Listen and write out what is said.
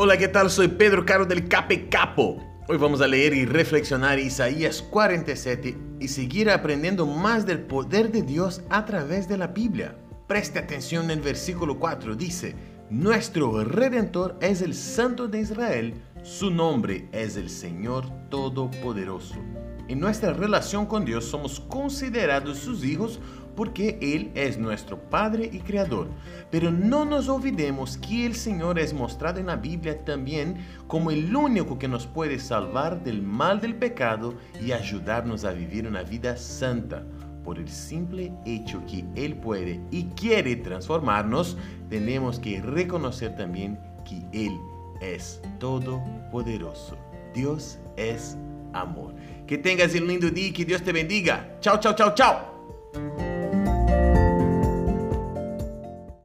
Hola, ¿qué tal? Soy Pedro Caro del Cape Capo. Hoy vamos a leer y reflexionar Isaías 47 y seguir aprendiendo más del poder de Dios a través de la Biblia. Preste atención en el versículo 4, dice, Nuestro Redentor es el Santo de Israel, su nombre es el Señor Todopoderoso. En nuestra relación con Dios somos considerados sus hijos porque Él es nuestro Padre y Creador. Pero no nos olvidemos que el Señor es mostrado en la Biblia también como el único que nos puede salvar del mal del pecado y ayudarnos a vivir una vida santa. Por el simple hecho que Él puede y quiere transformarnos, tenemos que reconocer también que Él es todopoderoso. Dios es amor. Que tengas un lindo día y que Dios te bendiga. Chao, chao, chao, chao.